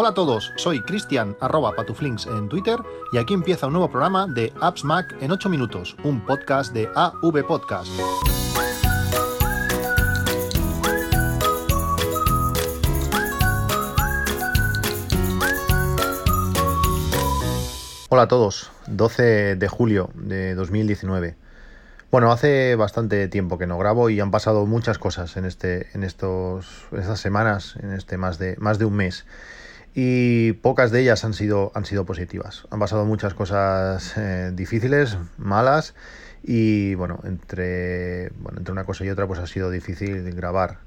Hola a todos, soy Cristian arroba patuflinks en Twitter y aquí empieza un nuevo programa de Apps Mac en 8 minutos, un podcast de AV Podcast. Hola a todos, 12 de julio de 2019. Bueno, hace bastante tiempo que no grabo y han pasado muchas cosas en este, en estos, estas semanas, en este más de más de un mes. Y pocas de ellas han sido, han sido positivas. Han pasado muchas cosas eh, difíciles, malas, y bueno, entre, bueno, entre una cosa y otra, pues ha sido difícil grabar.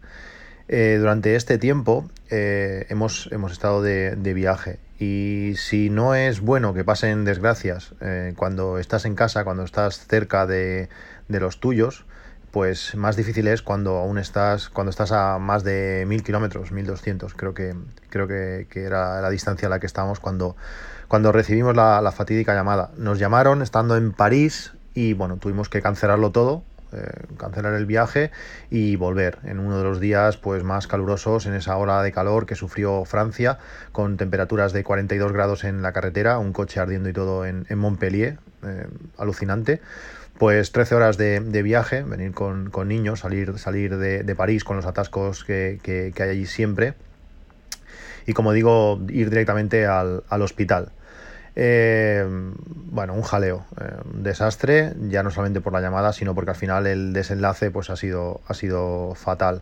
Eh, durante este tiempo eh, hemos, hemos estado de, de, viaje y si no es bueno que pasen desgracias cuando estás en casa, cuando estás cerca de, de, los tuyos, pues más difícil es cuando aún estás, cuando estás a más de mil kilómetros, 1200, creo que, creo que, que, era la distancia a la que estábamos cuando, cuando recibimos la, la fatídica llamada. Nos llamaron estando en París y bueno, tuvimos que cancelarlo todo eh, cancelar el viaje y volver en uno de los días pues más calurosos en esa hora de calor que sufrió Francia con temperaturas de 42 grados en la carretera, un coche ardiendo y todo en, en Montpellier, eh, alucinante. Pues 13 horas de, viaje, venir con, niños, salir, salir de, París con los atascos que, hay allí siempre. Y como digo, ir directamente al, al hospital. Eh, bueno, un jaleo, eh, un desastre, ya no solamente por la llamada, sino porque al final el desenlace pues, ha, sido, ha sido fatal.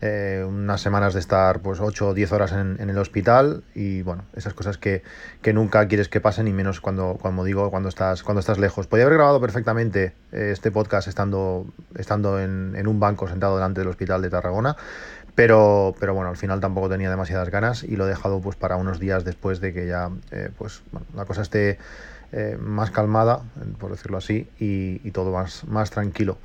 Eh, unas semanas de estar pues 8 o 10 horas en, en, el hospital y bueno, esas cosas que, que, nunca quieres que pasen y menos cuando, cuando digo, cuando estás, cuando estás lejos. Podría haber grabado perfectamente eh, este podcast estando, estando en, en, un banco sentado delante del hospital de Tarragona, pero, pero bueno, al final tampoco tenía demasiadas ganas y lo he dejado pues para unos días después de que ya eh, pues bueno, la cosa esté eh, más calmada, por decirlo así, y, y todo más, más tranquilo.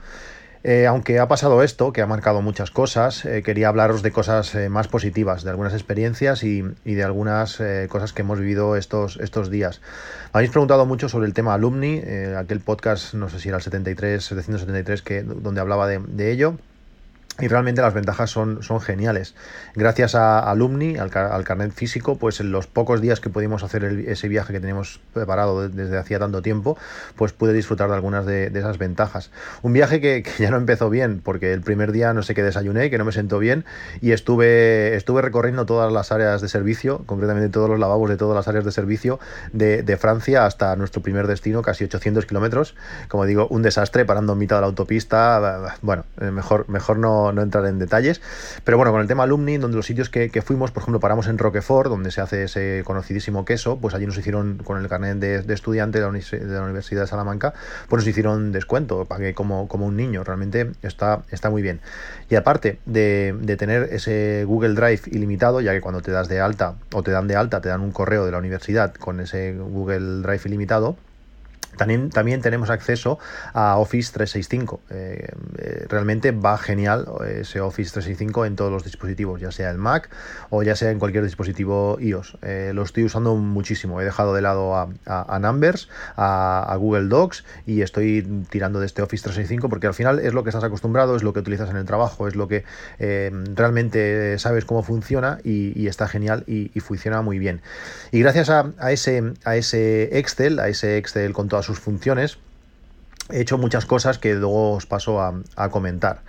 Eh, aunque ha pasado esto, que ha marcado muchas cosas, eh, quería hablaros de cosas eh, más positivas, de algunas experiencias y, y de algunas cosas que hemos vivido estos, estos días. Me habéis preguntado mucho sobre el tema Alumni, aquel podcast, no sé si era el 73, 773, que, donde hablaba de, de ello y realmente las ventajas son, son geniales. Gracias a Alumni, al, carnet físico, pues en los pocos días que pudimos hacer ese viaje que teníamos preparado desde hacía tanto tiempo, pues pude disfrutar de algunas de, esas ventajas. Un viaje que, ya no empezó bien, porque el primer día no sé qué desayuné, que no me sentó bien, y estuve, estuve recorriendo todas las áreas de servicio, concretamente todos los lavabos de todas las áreas de servicio de, de Francia hasta nuestro primer destino, casi 800 kilómetros. Como digo, un desastre, parando en mitad de la autopista. Bueno, mejor, mejor no no, entrar en detalles. Pero bueno, con el tema alumni, donde los sitios que, fuimos, por ejemplo, paramos en Roquefort, donde se hace ese conocidísimo queso, pues allí nos hicieron con el carnet de, de estudiante de la, de la, Universidad de Salamanca, pues nos hicieron descuento, pagué como, como un niño, realmente está, está muy bien. Y aparte de tener ese Google Drive ilimitado, ya que cuando te das de alta o te dan de alta, te dan un correo de la universidad con ese Google Drive ilimitado, también, también, tenemos acceso a Office 365. Eh, eh, realmente va genial ese Office 365 en todos los dispositivos, ya sea el Mac o ya sea en cualquier dispositivo iOS. Eh, lo estoy usando muchísimo. He dejado de lado a, a, Numbers, a, Google Docs y estoy tirando de este Office 365 porque al final es lo que estás acostumbrado, es lo que utilizas en el trabajo, es lo que eh, realmente sabes cómo funciona y, y está genial y, y, funciona muy bien. Y gracias a, ese, a ese Excel, a ese Excel con todas sus funciones, he hecho muchas cosas que luego os paso a, a comentar.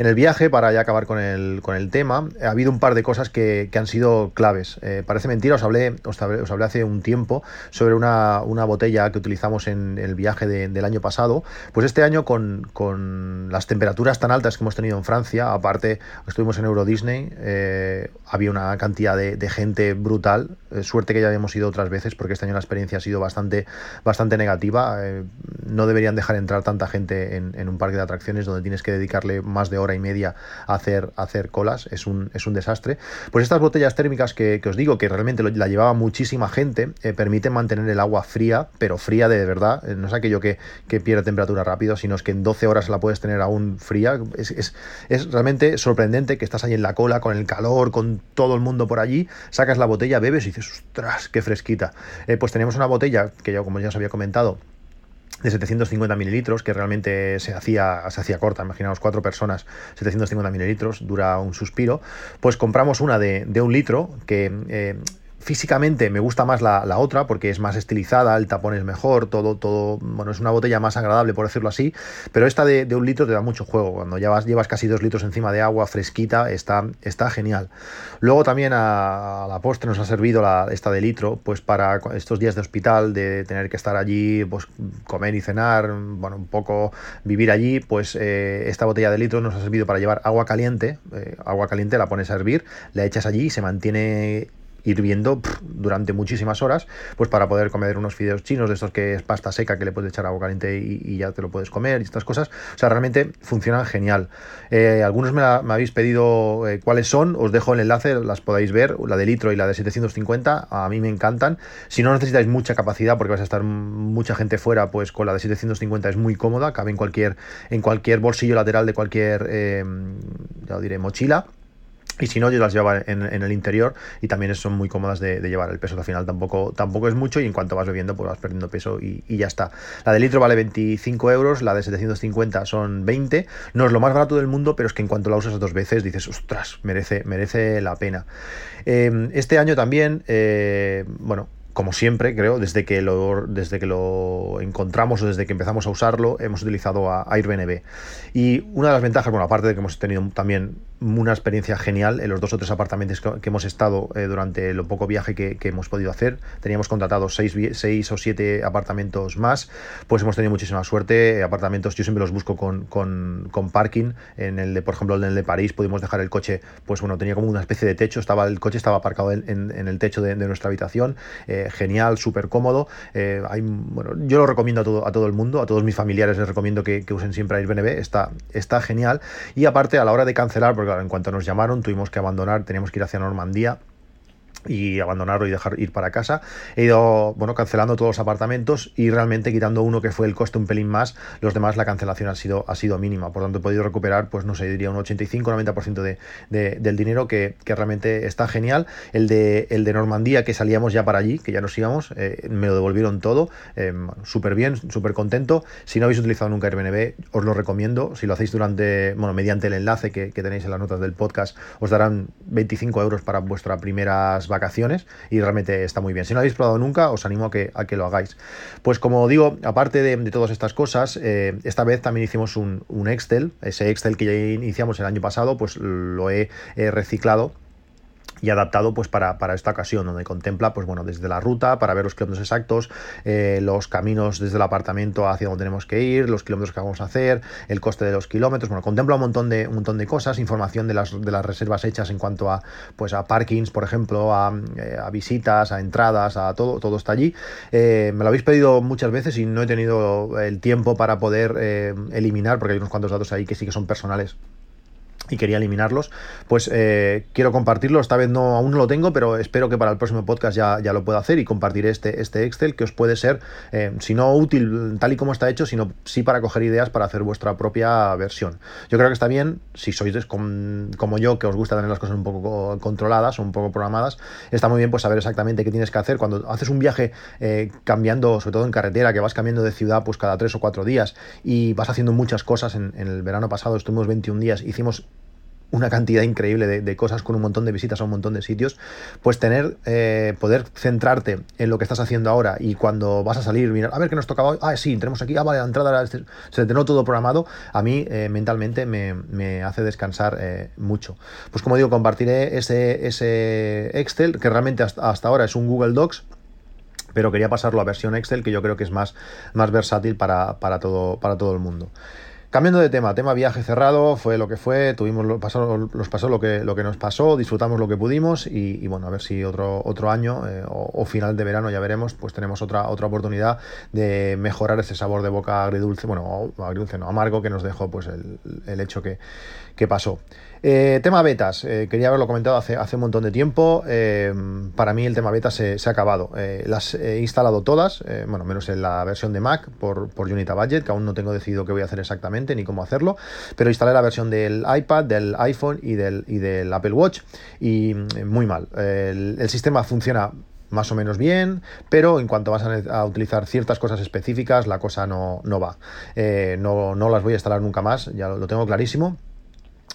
En el viaje, para ya acabar con el, con el tema, ha habido un par de cosas que, que han sido claves. Eh, parece mentira, os hablé, os hablé, os hablé, hace un tiempo sobre una, una botella que utilizamos en el viaje de, del año pasado. Pues este año, con, con, las temperaturas tan altas que hemos tenido en Francia, aparte estuvimos en Euro Disney, eh, había una cantidad de, de gente brutal. Eh, suerte que ya habíamos ido otras veces, porque este año la experiencia ha sido bastante, bastante negativa. Eh, no deberían dejar entrar tanta gente en, en un parque de atracciones donde tienes que dedicarle más de horas hora y media hacer, hacer colas, es un, es un desastre. Pues estas botellas térmicas que, os digo, que realmente la llevaba muchísima gente, eh, permiten mantener el agua fría, pero fría de verdad, eh, no es aquello que, que, pierde temperatura rápido, sino es que en 12 horas la puedes tener aún fría. Es, es, es realmente sorprendente que estás ahí en la cola, con el calor, con todo el mundo por allí, sacas la botella, bebes y dices, ostras, qué fresquita. Eh, pues tenemos una botella que yo, como ya os había comentado, de 750 mililitros, que realmente se hacía, se hacía corta, imaginaos cuatro personas, 750 mililitros, dura un suspiro, pues compramos una de, de un litro que... Eh, físicamente me gusta más la, otra porque es más estilizada, el tapón es mejor, todo, todo, bueno, es una botella más agradable por decirlo así, pero esta de, un litro te da mucho juego, cuando llevas, llevas casi dos litros encima de agua fresquita, está, está genial. Luego también a, la postre nos ha servido la, esta de litro, pues para estos días de hospital, de tener que estar allí, pues comer y cenar, bueno, un poco vivir allí, pues eh, esta botella de litro nos ha servido para llevar agua caliente, eh, agua caliente la pones a hervir, la echas allí y se mantiene hirviendo durante muchísimas horas, pues para poder comer unos fideos chinos de estos que es pasta seca que le puedes echar agua caliente y, ya te lo puedes comer y estas cosas. O sea, realmente funcionan genial. Eh, algunos me, habéis pedido eh, cuáles son, os dejo el enlace, las podáis ver, la de litro y la de 750, a mí me encantan. Si no necesitáis mucha capacidad porque vas a estar mucha gente fuera, pues con la de 750 es muy cómoda, cabe en cualquier, en cualquier bolsillo lateral de cualquier, eh, ya lo diré, mochila. Y si no, yo las llevaba en, el interior y también son muy cómodas de, llevar. El peso al final tampoco, tampoco es mucho y en cuanto vas bebiendo, pues vas perdiendo peso y, ya está. La de litro vale 25 euros, la de 750 son 20. No es lo más barato del mundo, pero es que en cuanto la usas dos veces dices, ostras, merece, merece la pena. Em, este año también, eh, bueno, como siempre, creo, desde que lo, desde que lo encontramos o desde que empezamos a usarlo, hemos utilizado a Airbnb. Y una de las ventajas, bueno, aparte de que hemos tenido también una experiencia genial en los dos o tres apartamentos que, hemos estado eh, durante lo poco viaje que, hemos podido hacer. Teníamos contratado seis, seis, o siete apartamentos más, pues hemos tenido muchísima suerte. Eh, apartamentos yo siempre los busco con, con, con, parking. En el de, por ejemplo, en el de París pudimos dejar el coche, pues bueno, tenía como una especie de techo, estaba el coche estaba aparcado en, en, el techo de, nuestra habitación. Eh, genial, súper cómodo. hay, bueno, yo lo recomiendo a todo, a todo el mundo, a todos mis familiares les recomiendo que, que usen siempre Airbnb, está, está genial. Y aparte, a la hora de cancelar, porque en cuanto nos llamaron tuvimos que abandonar, teníamos que ir hacia Normandía y abandonarlo y dejar ir para casa. He ido, bueno, cancelando todos los apartamentos y realmente quitando uno que fue el coste un pelín más, los demás la cancelación ha sido, ha sido mínima. Por tanto, he podido recuperar, pues no sé, diría un 85-90% de, de, del dinero que, que, realmente está genial. El de, el de Normandía, que salíamos ya para allí, que ya nos íbamos, eh, me lo devolvieron todo, eh, súper bien, súper contento. Si no habéis utilizado nunca Airbnb, os lo recomiendo. Si lo hacéis durante, bueno, mediante el enlace que, que tenéis en las notas del podcast, os darán 25 euros para vuestras primeras vacaciones y realmente está muy bien. Si no lo habéis probado nunca, os animo a que, a que lo hagáis. Pues como digo, aparte de, todas estas cosas, eh, esta vez también hicimos un, un, Excel, ese Excel que ya iniciamos el año pasado, pues lo he reciclado y adaptado pues para, esta ocasión, donde contempla pues bueno, desde la ruta para ver los kilómetros exactos, eh, los caminos desde el apartamento hacia donde tenemos que ir, los kilómetros que vamos a hacer, el coste de los kilómetros, bueno, contempla un montón de, un montón de cosas, información de las, de las reservas hechas en cuanto a pues a parkings, por ejemplo, a, eh, visitas, a entradas, a todo, todo está allí. Eh, me lo habéis pedido muchas veces y no he tenido el tiempo para poder eliminar, porque hay unos cuantos datos ahí que sí que son personales y quería eliminarlos, pues eh, quiero compartirlo. Esta vez no, aún no lo tengo, pero espero que para el próximo podcast ya, ya lo pueda hacer y compartir este, este Excel que os puede ser, eh, si no útil tal y como está hecho, sino sí para coger ideas para hacer vuestra propia versión. Yo creo que está bien, si sois como yo, que os gusta tener las cosas un poco controladas o un poco programadas, está muy bien pues saber exactamente qué tienes que hacer. Cuando haces un viaje eh, cambiando, sobre todo en carretera, que vas cambiando de ciudad pues cada tres o cuatro días y vas haciendo muchas cosas, en el verano pasado estuvimos 21 días, hicimos una cantidad increíble de, cosas con un montón de visitas a un montón de sitios, pues tener, eh, poder centrarte en lo que estás haciendo ahora y cuando vas a salir, mirar, a ver qué nos tocaba ah, sí, tenemos aquí, ah, vale, la entrada, este, se tenó todo programado, a mí eh, mentalmente me, hace descansar eh, mucho. Pues como digo, compartiré ese, ese Excel, que realmente hasta, hasta ahora es un Google Docs, pero quería pasarlo a versión Excel, que yo creo que es más, más versátil para, para, todo, para todo el mundo. Cambiando de tema, tema viaje cerrado, fue lo que fue, tuvimos lo, pasó, nos pasó lo que, lo que nos pasó, disfrutamos lo que pudimos y, bueno, a ver si otro, otro año eh, o, final de verano ya veremos, pues tenemos otra, otra oportunidad de mejorar ese sabor de boca agridulce, bueno, agridulce no, amargo que nos dejó pues el, el hecho que, que pasó. Eh, tema betas, eh, quería haberlo comentado hace, hace un montón de tiempo. Eh, para mí el tema beta se, ha acabado. las he instalado todas, bueno, menos en la versión de Mac por, por Unita Budget, que aún no tengo decidido qué voy a hacer exactamente ni cómo hacerlo. Pero instalé la versión del iPad, del iPhone y del, y del Apple Watch y muy mal. El, sistema funciona más o menos bien, pero en cuanto vas a, utilizar ciertas cosas específicas, la cosa no, no va. no, no las voy a instalar nunca más, ya lo tengo clarísimo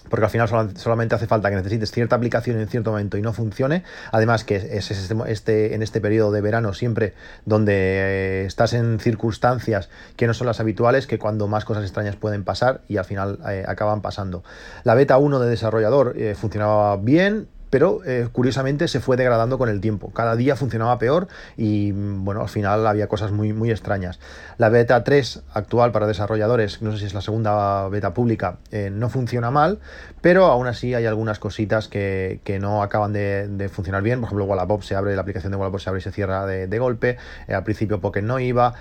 porque al final solamente hace falta que necesites cierta aplicación en cierto momento y no funcione. Además que es este, este, en este periodo de verano siempre donde eh, estás en circunstancias que no son las habituales, que cuando más cosas extrañas pueden pasar y al final eh, acaban pasando. La beta 1 de desarrollador eh, funcionaba bien, pero eh, curiosamente se fue degradando con el tiempo. Cada día funcionaba peor y bueno, al final había cosas muy, muy extrañas. La beta 3 actual para desarrolladores, no sé si es la segunda beta pública, eh, no funciona mal, pero aún así hay algunas cositas que, no acaban de, funcionar bien. Por ejemplo, Wallapop se abre, la aplicación de Wallapop se abre y se cierra de, golpe. Eh, al principio Pocket no iba.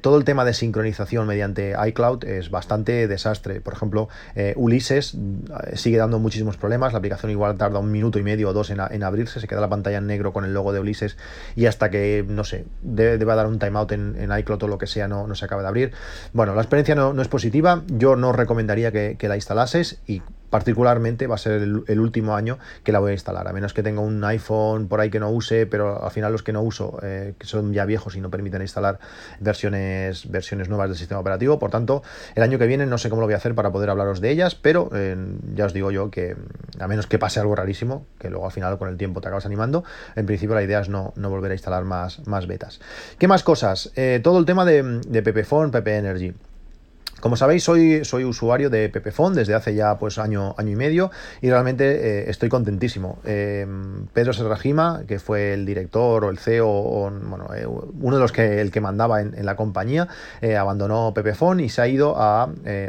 todo el tema de sincronización mediante iCloud es bastante desastre. Por ejemplo, Ulises sigue dando muchísimos problemas. La aplicación igual tarda un minuto y medio o dos en, abrirse, se queda la pantalla en negro con el logo de Ulises y hasta que, no sé, debe, dar un timeout en, en iCloud o lo que sea, no, no se acaba de abrir. Bueno, la experiencia no, es positiva, yo no recomendaría que, que la instalases y particularmente va a ser el, último año que la voy a instalar, a menos que tenga un iPhone por ahí que no use, pero al final los que no uso, eh, que son ya viejos y no permiten instalar versiones, versiones nuevas del sistema operativo, por tanto, el año que viene no sé cómo lo voy a hacer para poder hablaros de ellas, pero eh, ya os digo yo que a menos que pase algo rarísimo, que luego al final con el tiempo te acabas animando, en principio la idea es no, volver a instalar más, más betas. ¿Qué más cosas? Eh, todo el tema de, de PPFone, PP Energy. Como sabéis, soy, soy usuario de Pepefon desde hace ya pues año, año y medio y realmente eh, estoy contentísimo. Eh, Pedro Serrajima, que fue el director o el CEO, bueno, eh, uno de los que el que mandaba en, la compañía, abandonó Pepefon y se ha ido a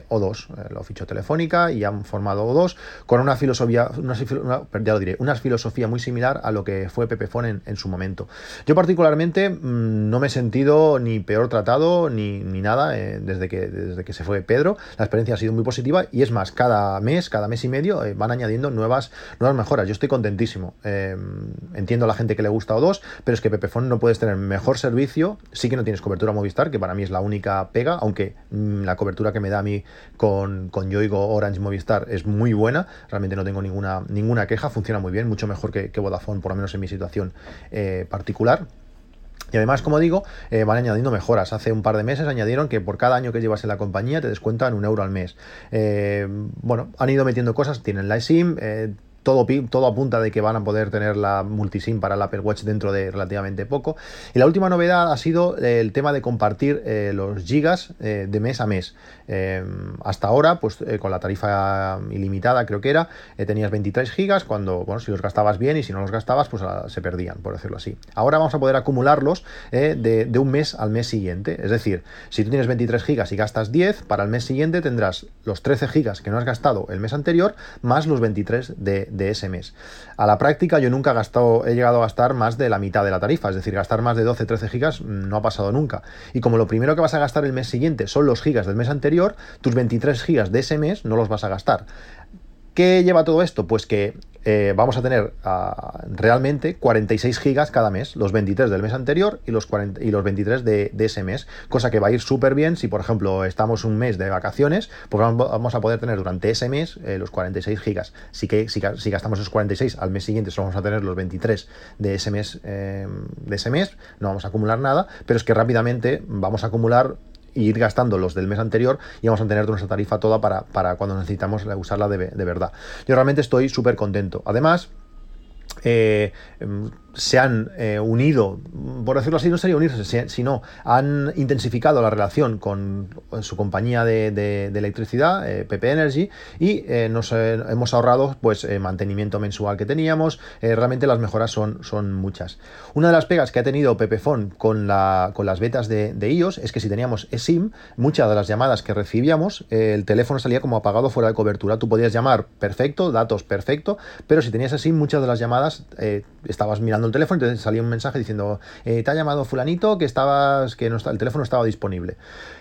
O2, lo fichó Telefónica y han formado O2 con una filosofía, una, ya lo diré, una filosofía muy similar a lo que fue Pepefon en, en su momento. Yo particularmente mm, no me he sentido ni peor tratado ni, ni nada desde, que, desde que se fue Pedro, la experiencia ha sido muy positiva y es más, cada mes, cada mes y medio eh, van añadiendo nuevas, nuevas mejoras. Yo estoy contentísimo. Eh, entiendo a la gente que le gusta o dos, pero es que Pepefone no puedes tener mejor servicio, sí que no tienes cobertura Movistar, que para mí es la única pega, aunque mm, la cobertura que me da a mí con, con Yoigo Orange Movistar es muy buena, realmente no tengo ninguna, ninguna queja, funciona muy bien, mucho mejor que, que Vodafone, por lo menos en mi situación eh, particular. Y además, como digo, eh, van añadiendo mejoras. Hace un par de meses añadieron que por cada año que llevas en la compañía te descuentan un euro al mes. Eh, bueno, han ido metiendo cosas, tienen la SIM, eh, todo, todo apunta de que van a poder tener la multisim para el Apple Watch dentro de relativamente poco. Y la última novedad ha sido el tema de compartir los gigas de mes a mes. hasta ahora, pues con la tarifa ilimitada creo que era, tenías 23 gigas cuando, bueno, si los gastabas bien y si no los gastabas, pues ah, se perdían, por decirlo así. Ahora vamos a poder acumularlos de, de, un mes al mes siguiente. Es decir, si tú tienes 23 gigas y gastas 10, para el mes siguiente tendrás los 13 gigas que no has gastado el mes anterior, más los 23 de, de ese mes. A la práctica yo nunca he, gastado, he llegado a gastar más de la mitad de la tarifa, es decir, gastar más de 12-13 gigas no ha pasado nunca. Y como lo primero que vas a gastar el mes siguiente son los gigas del mes anterior, tus 23 gigas de ese mes no los vas a gastar. ¿Qué lleva todo esto? Pues que eh, vamos a tener ah, realmente 46 gigas cada mes, los 23 del mes anterior y los, 40, y los 23 de, ese mes, cosa que va a ir súper bien si, por ejemplo, estamos un mes de vacaciones, pues vamos a poder tener durante ese mes eh, los 46 gigas. Si, que, si, gastamos esos 46 al mes siguiente, solo vamos a tener los 23 de ese mes, eh, de ese mes, no vamos a acumular nada, pero es que rápidamente vamos a acumular ir gastando los del mes anterior y vamos a tener nuestra tarifa toda para, para cuando necesitamos usarla de, de verdad. Yo realmente estoy súper contento. Además, eh, se han eh, unido, por decirlo así, no sería unirse, sino han intensificado la relación con su compañía de, electricidad, eh, PP Energy, y eh, nos hemos ahorrado pues mantenimiento mensual que teníamos. realmente las mejoras son, son muchas. Una de las pegas que ha tenido Pepefon con, la, con las betas de, de es que si teníamos eSIM, muchas de las llamadas que recibíamos, el teléfono salía como apagado fuera de cobertura. Tú podías llamar perfecto, datos perfecto, pero si tenías eSIM, muchas de las llamadas estabas mirando el teléfono y te salía un mensaje diciendo, eh, te ha llamado fulanito que estabas, que no está, el teléfono estaba disponible.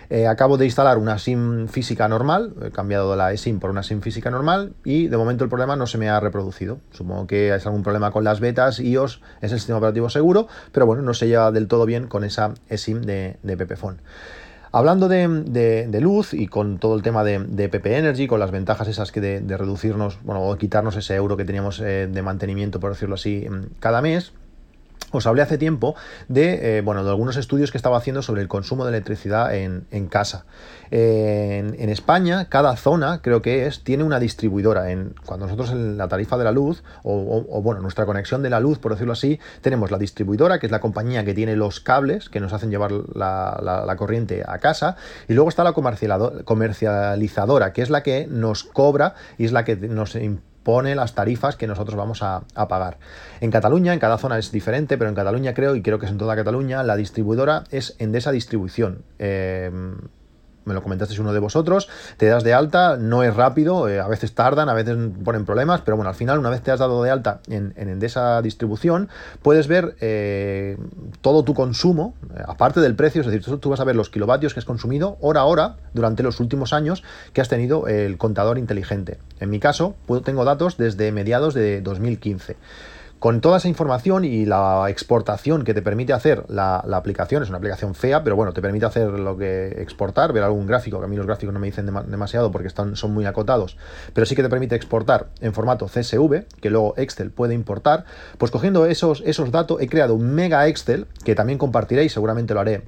Eh, acabo de instalar una SIM física normal, he cambiado la eSIM por una SIM física normal y de momento el problema no se me ha reproducido. Supongo que es algún problema con las betas, iOS es el sistema operativo seguro, pero bueno, no se lleva del todo bien con esa eSIM de, de Pepephone. Hablando de, luz y con todo el tema de, PP Energy, con las ventajas esas que de, reducirnos, bueno, o quitarnos ese euro que teníamos eh, de mantenimiento, por decirlo así, cada mes, os hablé hace tiempo de, eh, bueno, de algunos estudios que estaba haciendo sobre el consumo de electricidad en, casa. en, España, cada zona, creo que es, tiene una distribuidora. En, cuando nosotros en la tarifa de la luz, o, bueno, nuestra conexión de la luz, por decirlo así, tenemos la distribuidora, que es la compañía que tiene los cables que nos hacen llevar la, corriente a casa, y luego está la comercializadora, que es la que nos cobra y es la que nos pone las tarifas que nosotros vamos a, pagar. En Cataluña, en cada zona es diferente, pero en Cataluña creo, y creo que es en toda Cataluña, la distribuidora es Endesa Distribución. Eh, me lo comentaste uno de vosotros, te das de alta, no es rápido, eh, a veces tardan, a veces ponen problemas, pero bueno, al final una vez te has dado de alta en, en Endesa Distribución, puedes ver eh, todo tu consumo, eh, aparte del precio, es decir, tú, vas a ver los kilovatios que has consumido hora a hora durante los últimos años que has tenido el contador inteligente. En mi caso, tengo datos desde mediados de 2015. Con toda esa información y la exportación que te permite hacer la, aplicación, es una aplicación fea, pero bueno, te permite hacer lo que exportar, ver algún gráfico, que a mí los gráficos no me dicen demasiado porque están, son muy acotados, pero sí que te permite exportar en formato CSV, que luego Excel puede importar. Pues cogiendo esos, esos datos, he creado un mega Excel, que también compartiré y seguramente lo haré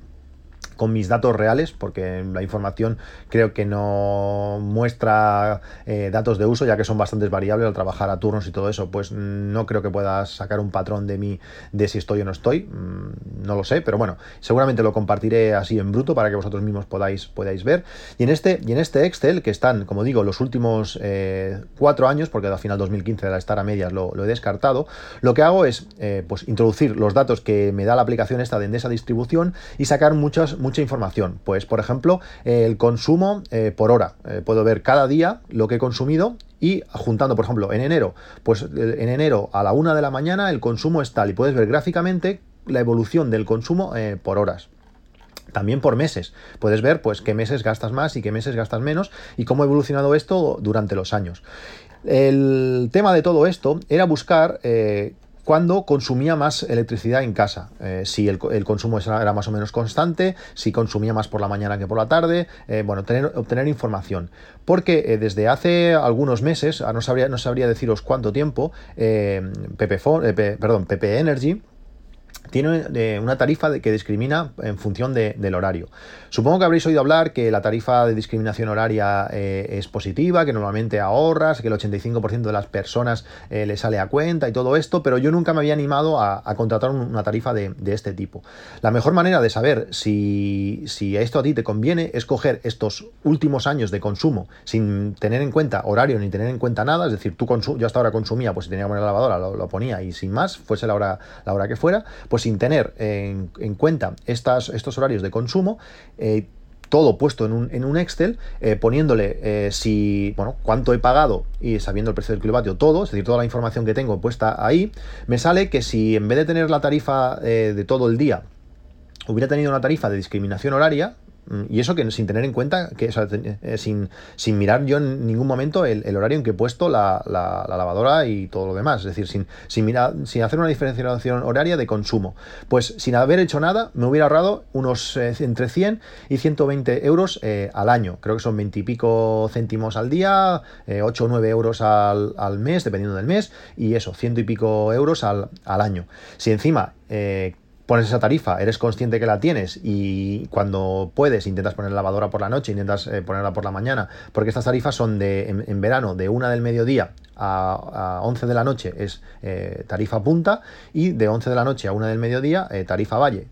con mis datos reales, porque la información creo que no muestra eh, datos de uso, ya que son bastantes variables al trabajar a turnos y todo eso, pues no creo que puedas sacar un patrón de mí de si estoy o no estoy, mm, no lo sé, pero bueno, seguramente lo compartiré así en bruto para que vosotros mismos podáis, podáis ver. Y en, este, y en este Excel, que están, como digo, los últimos eh, cuatro años, porque al final 2015 de la estar a medias lo, he descartado, lo que hago es eh, pues introducir los datos que me da la aplicación esta de Endesa Distribución y sacar muchas mucha información. Pues, por ejemplo, el consumo eh, por hora. Eh, puedo ver cada día lo que he consumido y juntando, por ejemplo, en enero, pues en enero a la una de la mañana el consumo es tal y puedes ver gráficamente la evolución del consumo eh, por horas. También por meses. Puedes ver pues qué meses gastas más y qué meses gastas menos y cómo ha evolucionado esto durante los años. El tema de todo esto era buscar cuando consumía más electricidad en casa. Eh, si el, consumo era más o menos constante, si consumía más por la mañana que por la tarde, eh, bueno, tener, obtener información. Porque eh, desde hace algunos meses, ah, no sabría, no sabría deciros cuánto tiempo, PP, perdón, Energy tiene eh, una tarifa que discrimina en función del horario. Supongo que habréis oído hablar que la tarifa de discriminación horaria eh, es positiva, que normalmente ahorras, que el 85% de las personas eh, le sale a cuenta y todo esto, pero yo nunca me había animado a, contratar una tarifa de, este tipo. La mejor manera de saber si, esto a ti te conviene es coger estos últimos años de consumo sin tener en cuenta horario ni tener en cuenta nada, es decir, tú yo hasta ahora consumía, pues si tenía que lavadora lo, ponía y sin más, fuese la hora, la hora que fuera, pues sin tener en, cuenta estas, estos horarios de consumo, eh, todo puesto en un, en un Excel, eh, poniéndole eh, si, bueno, cuánto he pagado y sabiendo el precio del kilovatio, todo, es decir, toda la información que tengo puesta ahí, me sale que si en vez de tener la tarifa de todo el día, hubiera tenido una tarifa de discriminación horaria, y eso que sin tener en cuenta, que eh, sin, sin, mirar yo en ningún momento el, horario en que he puesto la, lavadora y todo lo demás. Es decir, sin, sin, mirar, sin hacer una diferenciación horaria de consumo. Pues sin haber hecho nada, me hubiera ahorrado unos eh, entre 100 y 120 euros eh, al año. Creo que son 20 y pico céntimos al día, 8 o 9 euros al, al, mes, dependiendo del mes, y eso, ciento y pico euros al, al año. Si encima pones esa tarifa, eres consciente que la tienes y cuando puedes intentas poner la lavadora por la noche, intentas eh, ponerla por la mañana, porque estas tarifas son de en, verano de una del mediodía a, 11 de la noche es eh, tarifa punta y de 11 de la noche a una del mediodía eh, tarifa valle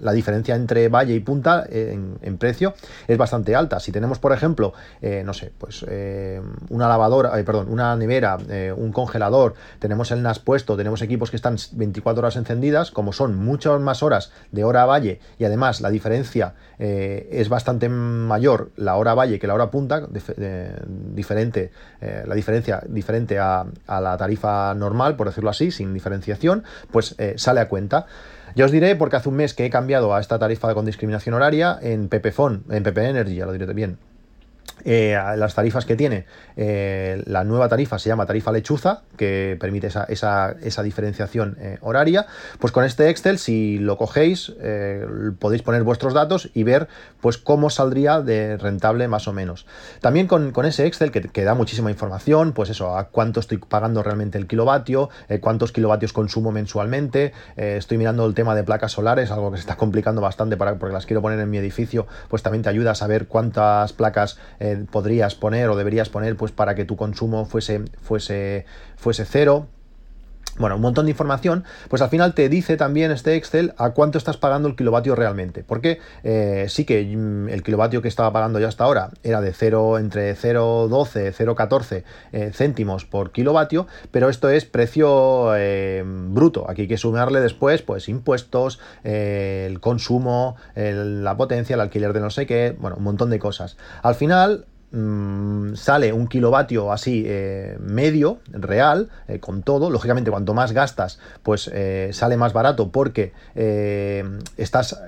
la diferencia entre valle y punta en, precio es bastante alta. Si tenemos, por ejemplo, eh, no sé, pues eh, una lavadora, eh, perdón, una nevera, un congelador, tenemos el NAS puesto, tenemos equipos que están 24 horas encendidas, como son muchas más horas de hora valle y además la diferencia es bastante mayor la hora valle que la hora punta, diferente, la diferencia diferente a, la tarifa normal, por decirlo así, sin diferenciación, pues sale a cuenta. Ya os diré, porque hace un mes que he cambiado a esta tarifa con discriminación horaria en PPFON, en PP Energy, ya lo diré bien. Eh, las tarifas que tiene. Eh, la nueva tarifa se llama tarifa lechuza, que permite esa, esa, diferenciación eh, horaria. Pues con este Excel, si lo cogéis, podéis poner vuestros datos y ver pues cómo saldría de rentable más o menos. También con, ese Excel, que, da muchísima información, pues eso, a cuánto estoy pagando realmente el kilovatio, cuántos kilovatios consumo mensualmente. estoy mirando el tema de placas solares, algo que se está complicando bastante para, porque las quiero poner en mi edificio, pues también te ayuda a saber cuántas placas podrías poner o deberías poner pues para que tu consumo fuese, fuese, fuese cero bueno, un montón de información, pues al final te dice también este Excel a cuánto estás pagando el kilovatio realmente. Porque eh, sí que mm, el kilovatio que estaba pagando ya hasta ahora era de 0, entre 0,12, 0,14 eh, céntimos por kilovatio, pero esto es precio eh, bruto. Aquí hay que sumarle después, pues impuestos, el consumo, la potencia, el alquiler de no sé qué, bueno, un montón de cosas. Al final, Mm, sale un kilovatio así eh, medio, real, eh, con todo. Lógicamente, cuanto más gastas, pues eh, sale más barato porque estás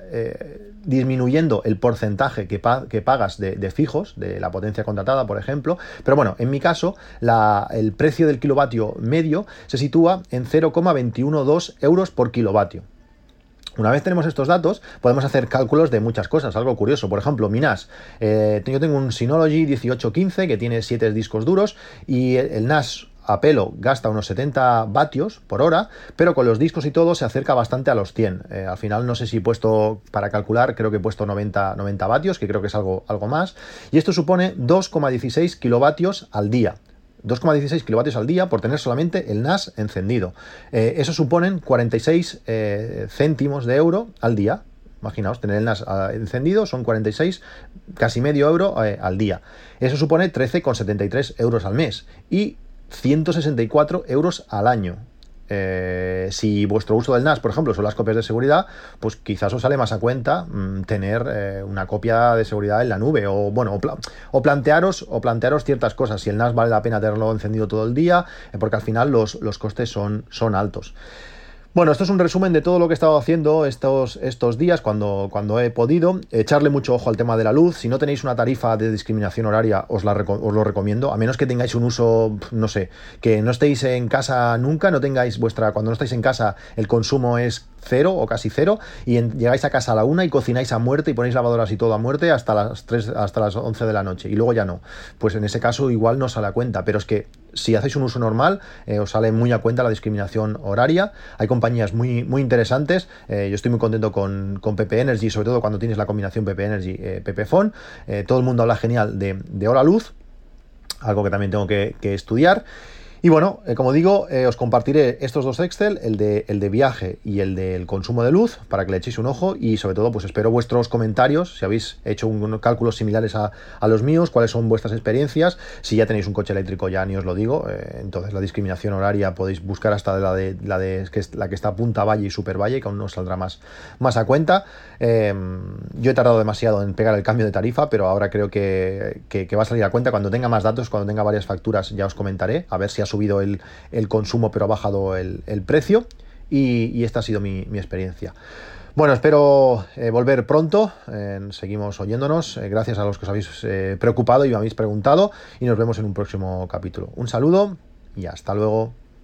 disminuyendo el porcentaje que, pagas de, fijos, de la potencia contratada, por ejemplo. Pero bueno, en mi caso, el precio del kilovatio medio se sitúa en 0,212 euros por kilovatio. Una vez tenemos estos datos, podemos hacer cálculos de muchas cosas, algo curioso. Por ejemplo, mi NAS. Eh, yo tengo un Synology 1815 que tiene 7 discos duros y el NAS a pelo gasta unos 70 vatios por hora, pero con los discos y todo se acerca bastante a los 100. Eh, al final no sé si he puesto para calcular, creo que he puesto 90, 90 vatios, que creo que es algo, algo más. Y esto supone 2,16 kilovatios al día. 2,16 kilovatios al día por tener solamente el NAS encendido. Eh, eso suponen 46 eh, céntimos de euro al día. Imaginaos, tener el NAS ah, encendido son 46, casi medio euro eh, al día. Eso supone 13,73 euros al mes y 164 euros al año. Eh, si vuestro uso del NAS, por ejemplo, son las copias de seguridad, pues quizás os sale más a cuenta mm, tener eh, una copia de seguridad en la nube o bueno, o, plantearos o plantearos ciertas cosas. Si el NAS vale la pena tenerlo encendido todo el día, eh, porque al final los, los costes son, son altos. Bueno, esto es un resumen de todo lo que he estado haciendo estos, estos días cuando, cuando he podido. Echarle mucho ojo al tema de la luz. Si no tenéis una tarifa de discriminación horaria, os, la, os lo recomiendo. A menos que tengáis un uso, no sé, que no estéis en casa nunca, no tengáis vuestra. Cuando no estáis en casa, el consumo es cero o casi cero y llegáis a casa a la una y cocináis a muerte y ponéis lavadoras y todo a muerte hasta las 3, hasta las 11 de la noche y luego ya no. Pues en ese caso igual no sale a cuenta, pero es que si hacéis un uso normal eh, os sale muy a cuenta la discriminación horaria. Hay compañías muy, muy interesantes, eh, yo estoy muy contento con, con PP Energy, sobre todo cuando tienes la combinación PP Energy, eh, PP Phone. todo el mundo habla genial de, de Hora Luz, algo que también tengo que, que estudiar. Y bueno, eh, como digo, eh, os compartiré estos dos Excel, el de, el de viaje y el del consumo de luz, para que le echéis un ojo. Y sobre todo pues espero vuestros comentarios, si habéis hecho unos cálculos similares a, los míos, cuáles son vuestras experiencias, si ya tenéis un coche eléctrico ya ni os lo digo, eh, entonces la discriminación horaria podéis buscar hasta la de la de que es la que está punta valle y super valle, que aún nos saldrá más, más a cuenta. yo he tardado demasiado en pegar el cambio de tarifa, pero ahora creo que, va a salir a cuenta. Cuando tenga más datos, cuando tenga varias facturas ya os comentaré, a ver si ha subido el, consumo pero ha bajado el, precio y, esta ha sido mi, experiencia. Bueno, espero eh, volver pronto. seguimos oyéndonos. Eh, gracias a los que os habéis eh, preocupado y me habéis preguntado. Y nos vemos en un próximo capítulo. Un saludo y hasta luego.